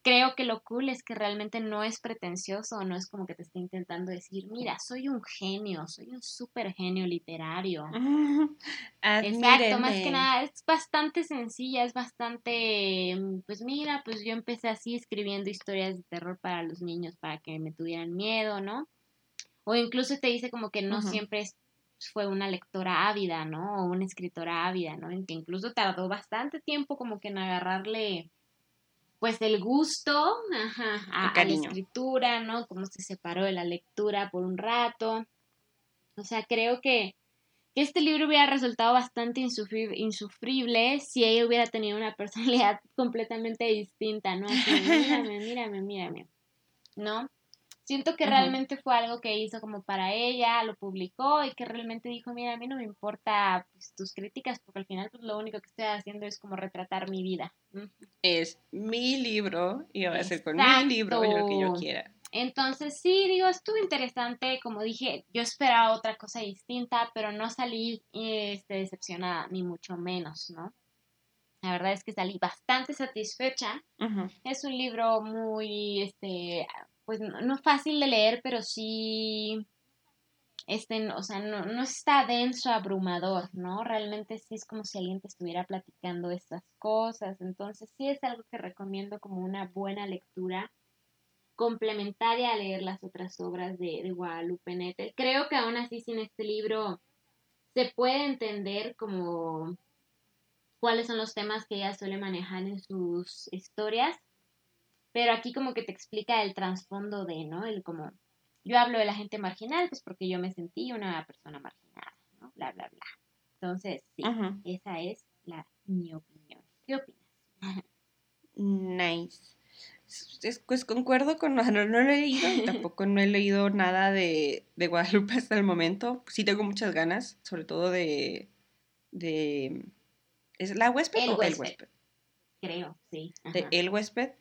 Creo que lo cool es que realmente no es pretencioso, no es como que te esté intentando decir, mira, soy un genio, soy un súper genio literario. Exacto, más que nada, es bastante sencilla, es bastante, pues mira, pues yo empecé así escribiendo historias de terror para los niños para que me tuvieran miedo, ¿no? O incluso te dice como que no siempre fue una lectora ávida, ¿no? O una escritora ávida, ¿no? En que incluso tardó bastante tiempo como que en agarrarle pues el gusto a, la escritura, ¿no? Cómo se separó de la lectura por un rato. O sea, creo que, este libro hubiera resultado bastante insufrible si ella hubiera tenido una personalidad completamente distinta, ¿no? Así, mírame, mírame, mírame, ¿no? Siento que realmente fue algo que hizo como para ella, lo publicó y que realmente dijo, mira, a mí no me importa pues, tus críticas porque al final pues, lo único que estoy haciendo es como retratar mi vida. Es mi libro y va a ser con mi libro lo que yo quiera. Entonces sí, digo, estuvo interesante, como dije, yo esperaba otra cosa distinta, pero no salí este, decepcionada, ni mucho menos, ¿no? La verdad es que salí bastante satisfecha. Es un libro muy, este, pues no, fácil de leer, pero sí, este, o sea, no, no está denso, abrumador, ¿no? Realmente sí es como si alguien te estuviera platicando estas cosas. Entonces sí es algo que recomiendo como una buena lectura complementaria a leer las otras obras de, de Guadalupe Nettel. Creo que aún así sin este libro se puede entender como cuáles son los temas que ella suele manejar en sus historias pero aquí como que te explica el trasfondo de, ¿no? El como, yo hablo de la gente marginal, pues porque yo me sentí una persona marginada, ¿no? Bla, bla, bla. Entonces, sí, esa es la, mi opinión. ¿Qué opinas? Nice. Pues concuerdo con, no, no, lo he leído, tampoco no he leído nada de, de, Guadalupe hasta el momento. Sí tengo muchas ganas, sobre todo de, de ¿es la huésped el o huésped. el huésped? Creo, sí. De El huésped.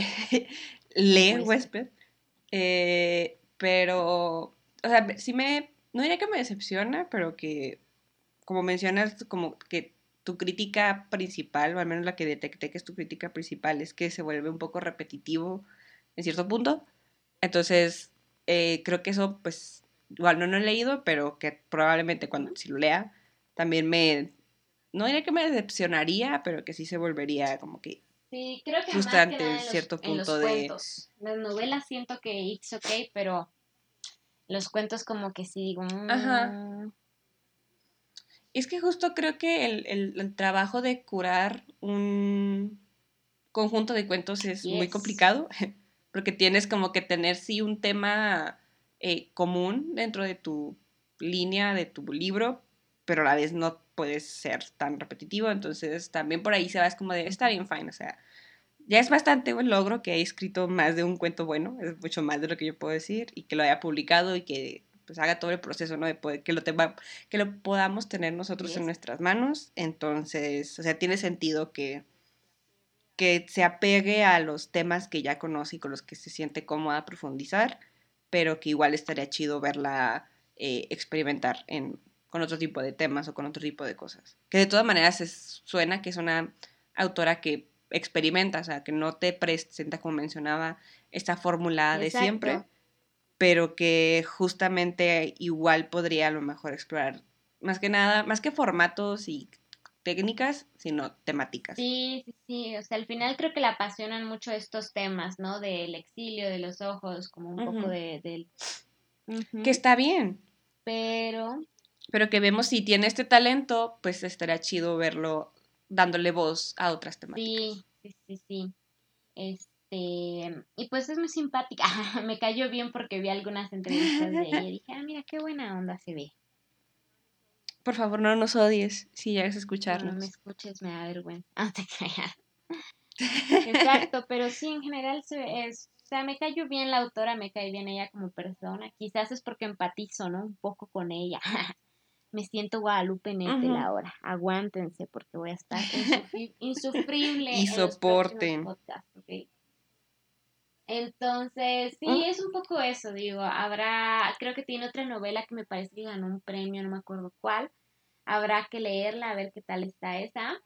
lee huésped. Eh, pero, o sea, sí me, no diría que me decepciona, pero que, como mencionas, como que tu crítica principal, o al menos la que detecté que es tu crítica principal, es que se vuelve un poco repetitivo en cierto punto. Entonces, eh, creo que eso, pues, igual no lo he leído, pero que probablemente cuando si lo lea, también me, no diría que me decepcionaría, pero que sí se volvería como que Sí, creo que frustrante más que cierto punto de cuentos. Las novelas siento que it's okay, pero los cuentos como que sí digo. Ajá. Mm". Es que justo creo que el, trabajo de curar un conjunto de cuentos es muy complicado, porque tienes como que tener sí un tema eh, común dentro de tu línea, de tu libro, pero a la vez no puedes ser tan repetitivo, entonces también por ahí se va, es como de, está bien, fine, o sea, ya es bastante un logro que haya escrito más de un cuento bueno, es mucho más de lo que yo puedo decir, y que lo haya publicado y que pues haga todo el proceso, ¿no? De poder, que, lo que lo podamos tener nosotros en nuestras manos, entonces, o sea, tiene sentido que, que se apegue a los temas que ya conoce y con los que se siente cómoda profundizar, pero que igual estaría chido verla eh, experimentar en con otro tipo de temas o con otro tipo de cosas. Que de todas maneras es, suena que es una autora que experimenta, o sea, que no te presenta, como mencionaba, esta fórmula de siempre, pero que justamente igual podría a lo mejor explorar más que nada, más que formatos y técnicas, sino temáticas. Sí, sí, sí, o sea, al final creo que le apasionan mucho estos temas, ¿no? Del exilio, de los ojos, como un poco de, del... Que está bien. Pero pero que vemos si tiene este talento, pues estaría chido verlo dándole voz a otras temáticas. Sí, sí, sí, sí. Este, y pues es muy simpática. me cayó bien porque vi algunas entrevistas de ella y dije, ah, mira, qué buena onda se ve. Por favor, no nos odies si llegas a escucharnos. No, me escuches, me da vergüenza. Ah, te creas. Exacto, pero sí, en general se es, o sea, me cayó bien la autora, me cae bien ella como persona. Quizás es porque empatizo, ¿no? Un poco con ella me siento Guadalupe en este la hora. Aguántense porque voy a estar insufrible. y soporten. Entonces, sí, mm. es un poco eso, digo, habrá, creo que tiene otra novela que me parece que ganó un premio, no me acuerdo cuál. Habrá que leerla, a ver qué tal está esa.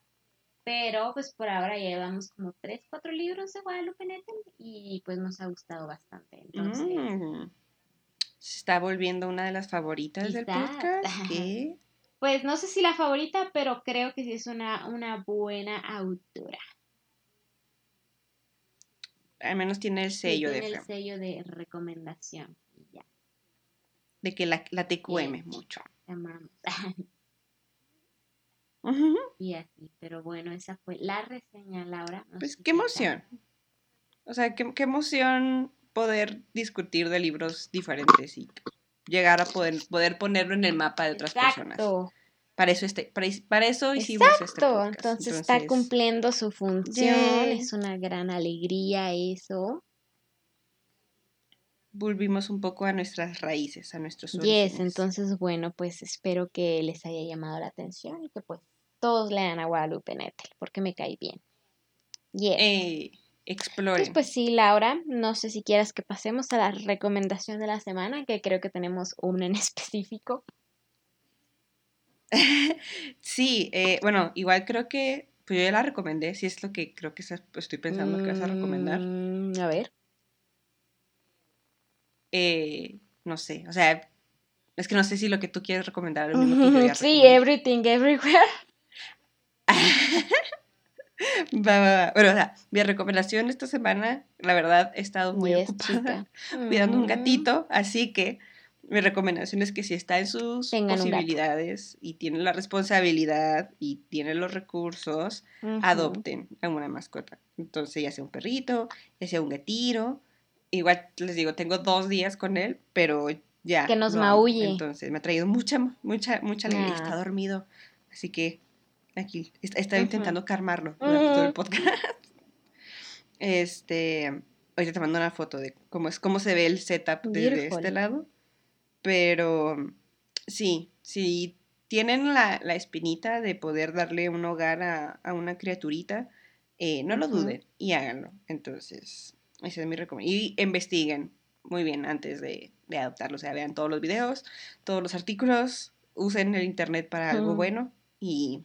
Pero pues por ahora llevamos como tres, cuatro libros de Guadalupe Nettel y pues nos ha gustado bastante. Entonces, mm se está volviendo una de las favoritas del podcast. Pues no sé si la favorita, pero creo que sí es una, una buena autora. Al menos tiene el sello de el sello de recomendación. De que la, la TQM mucho. Amamos. Y así, pero bueno, esa fue la reseña, Laura. pues qué emoción. O sea, qué, emoción poder discutir de libros diferentes y llegar a poder, poder ponerlo en el mapa de otras personas. Para eso, este, para, eso hicimos este podcast. Entonces, está cumpliendo su función, es una gran alegría eso. Volvimos un poco a nuestras raíces, a nuestros orígenes. Yes, entonces bueno, pues espero que les haya llamado la atención y que pues todos lean a Guadalupe Nettel, porque me cae bien. Yes. Eh, exploren. pues sí, Laura, no sé si quieras que pasemos a la recomendación de la semana, que creo que tenemos una en específico. sí, eh, bueno, igual creo que, pues yo ya la recomendé, si es lo que creo que estoy pensando que vas a recomendar. Mm, a ver. Eh, no sé, o sea, es que no sé si lo que tú quieres recomendar es lo que Sí, Everything Everywhere. Bueno, o sea, mi recomendación esta semana, la verdad, he estado muy ocupada cuidando un gatito, así que mi recomendación es que si está en sus posibilidades y tiene la responsabilidad y tiene los recursos, adopten a una mascota. Entonces, ya sea un perrito, ya sea un gatiro. Igual les digo, tengo dos días con él, pero ya. Que nos maulle. Entonces, me ha traído mucha, mucha, mucha alegría. Está dormido. Así que aquí he estado intentando calmarlo durante todo el podcast. Este, ahorita te mando una foto de cómo es cómo se ve el setup desde este lado. Pero sí, si tienen la, espinita de poder darle un hogar a, una criaturita, eh, no lo duden y háganlo. Entonces, esa es mi recomendación. Y investiguen muy bien antes de, adoptarlo. O sea, vean todos los videos, todos los artículos, usen el internet para algo bueno y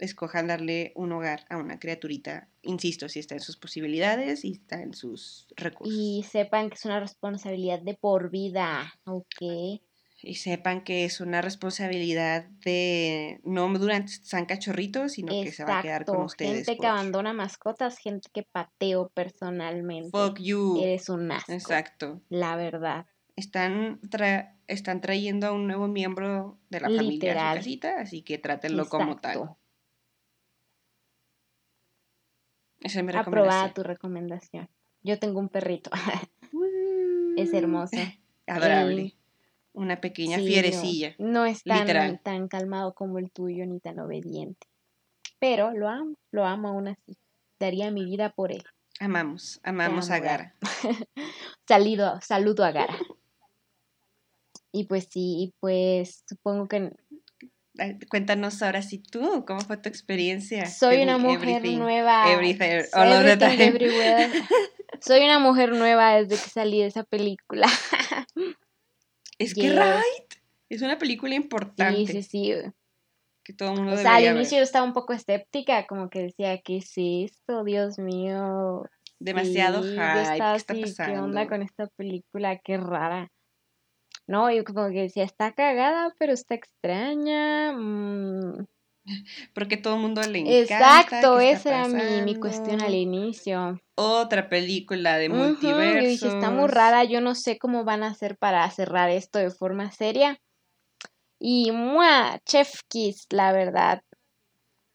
escojan darle un hogar a una criaturita, insisto, si está en sus posibilidades y está en sus recursos. Y sepan que es una responsabilidad de por vida, ¿ok? Y sepan que es una responsabilidad de no durante están cachorritos, sino que se va a quedar con ustedes. Gente que abandona mascotas, gente que pateo personalmente. Fuck you. Eres un asco. Exacto. La verdad. Están, están trayendo a un nuevo miembro de la familia a su casita, así que trátenlo como tal. Esa es mi Aprobada tu recomendación. Yo tengo un perrito. es hermoso. Adorable. Una pequeña fierecilla. No, es tan, tan calmado como el tuyo ni tan obediente. Pero lo amo, lo amo aún así. Daría mi vida por él. Amamos, amamos a Gara. Salido, saludo a Gara. Y pues sí, pues supongo que Cuéntanos ahora si tú, ¿cómo fue tu experiencia? Soy una mujer nueva. Soy una mujer nueva desde que salí de esa película. es que right. Es una película importante. Sí, sí, sí. Que todo el mundo O sea, al inicio yo estaba un poco escéptica, como que decía, ¿qué es esto? Dios mío. Demasiado hype. ¿Qué está pasando? ¿Qué onda con esta película? Qué rara. No, yo como que decía, está cagada, pero está extraña. Mm. Porque todo el mundo le encanta. Exacto, esa era mi, mi, cuestión al inicio. Otra película de multiverso. Yo dije, está muy rara, yo no sé cómo van a hacer para cerrar esto de forma seria. Y ¡mua! Chef Kiss, la verdad.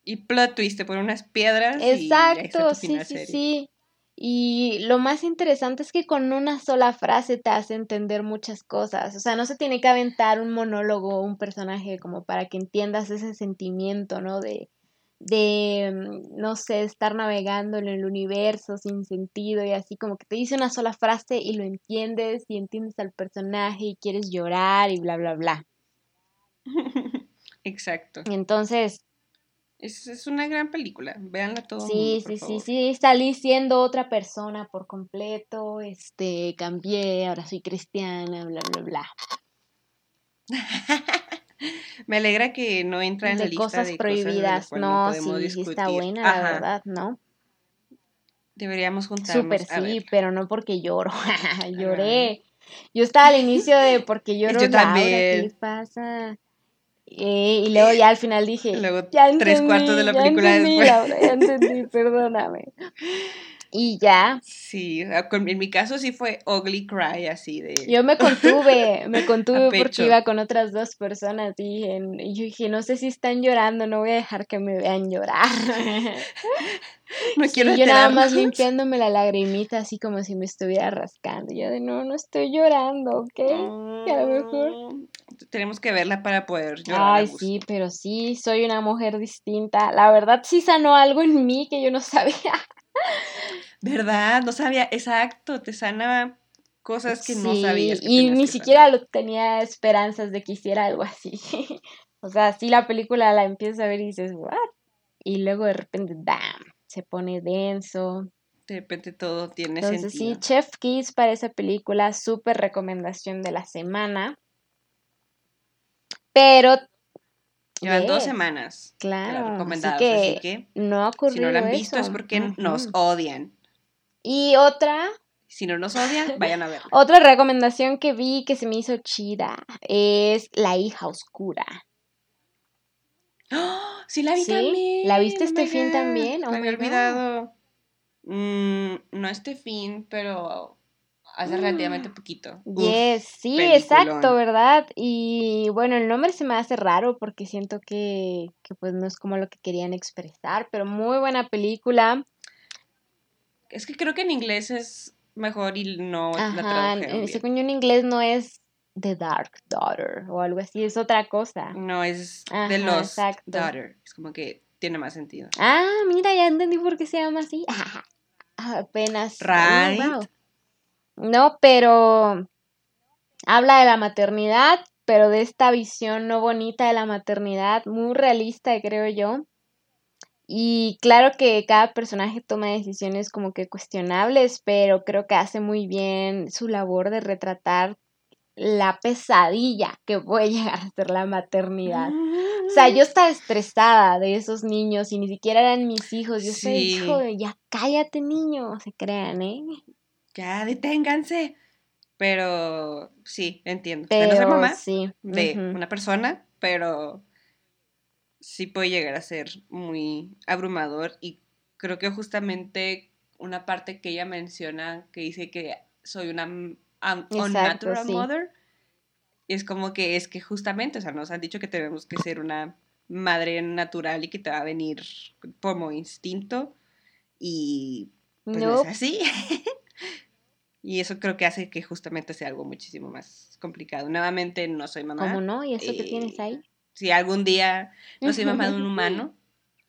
Y plot twist, por unas piedras. Exacto, sí, sí, sí. Y lo más interesante es que con una sola frase te hace entender muchas cosas. O sea, no se tiene que aventar un monólogo, un personaje como para que entiendas ese sentimiento, ¿no? De, de, mm, no sé, estar navegando en el universo sin sentido y así como que te dice una sola frase y lo entiendes y entiendes al personaje y quieres llorar y bla, bla, bla. Exacto. Entonces, es, una gran película, véanla todo. Sí, sí, sí, sí, salí siendo otra persona por completo, este, cambié, ahora soy cristiana, bla, bla, bla. Me alegra que no entra en la lista cosas de prohibidas. Cosas no, sí, sí está buena, la verdad, ¿no? Deberíamos juntarnos. Súper sí, pero no porque lloro. Lloré. Yo estaba al inicio de porque lloro. Yo también. ¿Qué pasa? Y luego ya al final dije, luego tres cuartos de la película ya entendí, después. ya entendí, perdóname. Y ya. Sí, en mi caso sí fue ugly cry, así de... Yo me contuve, me contuve porque iba con otras dos personas y, yo dije, no sé si están llorando, no voy a dejar que me vean llorar. no quiero Y yo nada más limpiándome la lagrimita así como si me estuviera rascando. Yo de, no, no estoy llorando, ¿ok? a lo mejor... Tenemos que verla para poder llorar. Ay, sí, pero sí, soy una mujer distinta. La verdad sí sanó algo en mí que yo no sabía. ¿Verdad? No sabía, exacto, te sana cosas que no sabías. y ni siquiera lo tenía esperanzas de que hiciera algo así. o sea, sí la película la empiezas a ver y dices, ¿what? Y luego de repente, ¡bam! Se pone denso. De repente todo tiene Entonces, sí, Chef Kiss para esa película, súper recomendación de la semana. Pero Llevan dos semanas. Claro. Recomendados, así que, no ha ocurrido Si no lo han visto es porque nos odian. Y otra. Si no nos odian, vayan a ver. otra recomendación que vi que se me hizo chida es La hija oscura. ¡Oh! Sí, la vi también. ¿La viste este fin también? Oh me había olvidado. Mm, no este fin, pero hace relativamente poquito. Yes, sí, exacto, ¿verdad? Y bueno, el nombre se me hace raro porque siento que, que pues no es como lo que querían expresar, pero muy buena película. Es que creo que en inglés es mejor y no Ajá, la eh, Según yo en inglés no es The Dark Daughter o algo así, es otra cosa. No, es The Lost Daughter. Es como que tiene más sentido. Ah, mira, ya entendí por qué se llama así. Apenas. Right. No, pero habla de la maternidad, pero de esta visión no bonita de la maternidad, muy realista, creo yo. Y claro que cada personaje toma decisiones como que cuestionables, pero creo que hace muy bien su labor de retratar la pesadilla que puede llegar a ser la maternidad. O sea, yo estaba estresada de esos niños y ni siquiera eran mis hijos. Yo sí. hijo ya cállate niño, se crean, ¿eh? Ya deténganse. Pero sí, entiendo. Pero, de no ser mamá sí. de una persona, pero sí puede llegar a ser muy abrumador y creo que justamente una parte que ella menciona que dice que soy una unnatural mother es como que es que justamente, o sea, nos han dicho que tenemos que ser una madre natural y que te va a venir como instinto y pues no es así. y eso creo que hace que justamente sea algo muchísimo más complicado. Nuevamente no soy mamá. ¿Cómo no? ¿Y eso que tienes ahí? si algún día no soy mamá de un humano,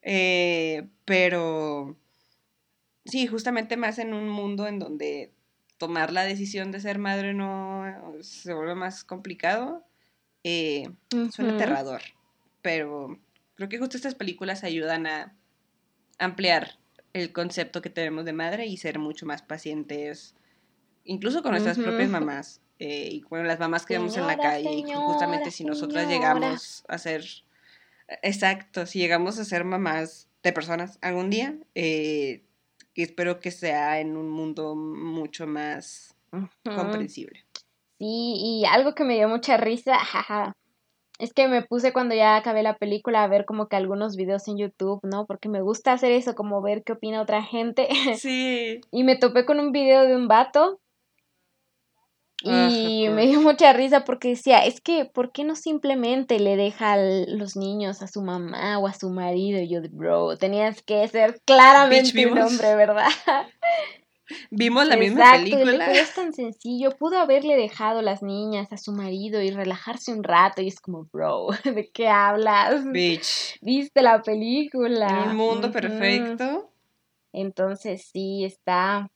eh, pero sí, justamente más en un mundo en donde tomar la decisión de ser madre no se vuelve más complicado, eh, suena aterrador, pero creo que justo estas películas ayudan a ampliar el concepto que tenemos de madre y ser mucho más pacientes, incluso con nuestras propias mamás. Eh, y bueno, las mamás que vemos en la calle, y justamente si nosotras llegamos a ser, exacto, si llegamos a ser mamás de personas algún día, eh, espero que sea en un mundo mucho más comprensible. Sí, y algo que me dio mucha risa, jaja, es que me puse cuando ya acabé la película a ver como que algunos videos en YouTube, ¿no? Porque me gusta hacer eso, como ver qué opina otra gente. Sí. y me topé con un video de un vato y me dio mucha risa porque decía, es que, ¿por qué no simplemente le deja los niños a su mamá o a su marido? Y yo, bro, tenías que ser claramente un hombre, ¿verdad? Vimos la misma película. es tan sencillo. Pudo haberle dejado las niñas a su marido y relajarse un rato. Y es como, bro, ¿de qué hablas? Bitch. ¿Viste la película? Un mundo perfecto. Entonces sí, está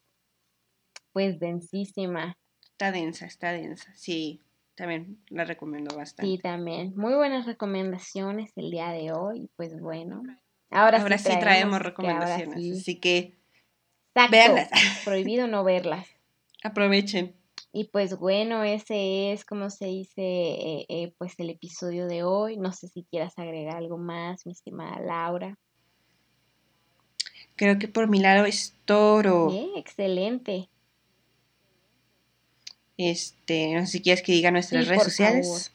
pues densísima. Está densa, está densa. Sí, también la recomiendo bastante. Sí, también. Muy buenas recomendaciones el día de hoy. Pues bueno. Ahora, ahora sí, traemos, recomendaciones. Así que véanlas. Prohibido no verlas. Aprovechen. Y pues bueno, ese es como se dice, eh, eh, pues el episodio de hoy. No sé si quieras agregar algo más, mi estimada Laura. Creo que por mi lado es toro. Bien, excelente. Este, no sé si quieres que diga nuestras redes sociales.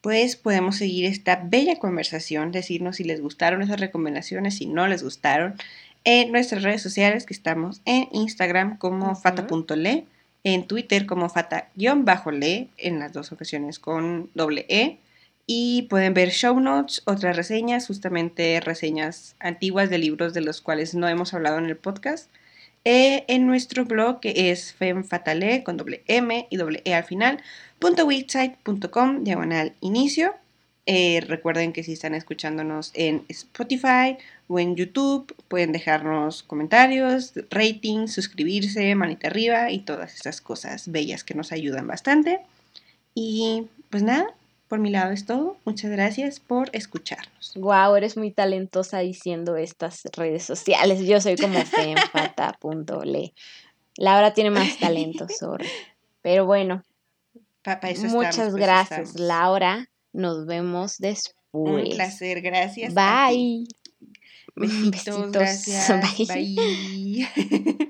Pues podemos seguir esta bella conversación, decirnos si les gustaron esas recomendaciones, si no les gustaron, en nuestras redes sociales que estamos en Instagram como fata.le, en Twitter como fata-le, en las dos ocasiones con doble E. Y pueden ver show notes, otras reseñas, justamente reseñas antiguas de libros de los cuales no hemos hablado en el podcast. Eh, en nuestro blog que es femfatale con doble M y doble E al final, .website.com diagonal inicio. Eh, recuerden que si están escuchándonos en Spotify o en YouTube, pueden dejarnos comentarios, ratings, suscribirse, manita arriba y todas esas cosas bellas que nos ayudan bastante. Y pues nada, por mi lado es todo. Muchas gracias por escucharnos. Wow, eres muy talentosa diciendo estas redes sociales. Yo soy como femfata.le. Laura tiene más talento, sorry. Pero bueno, muchas gracias, Laura. Nos vemos después. Un placer, gracias. Bye. Besitos, gracias. Bye.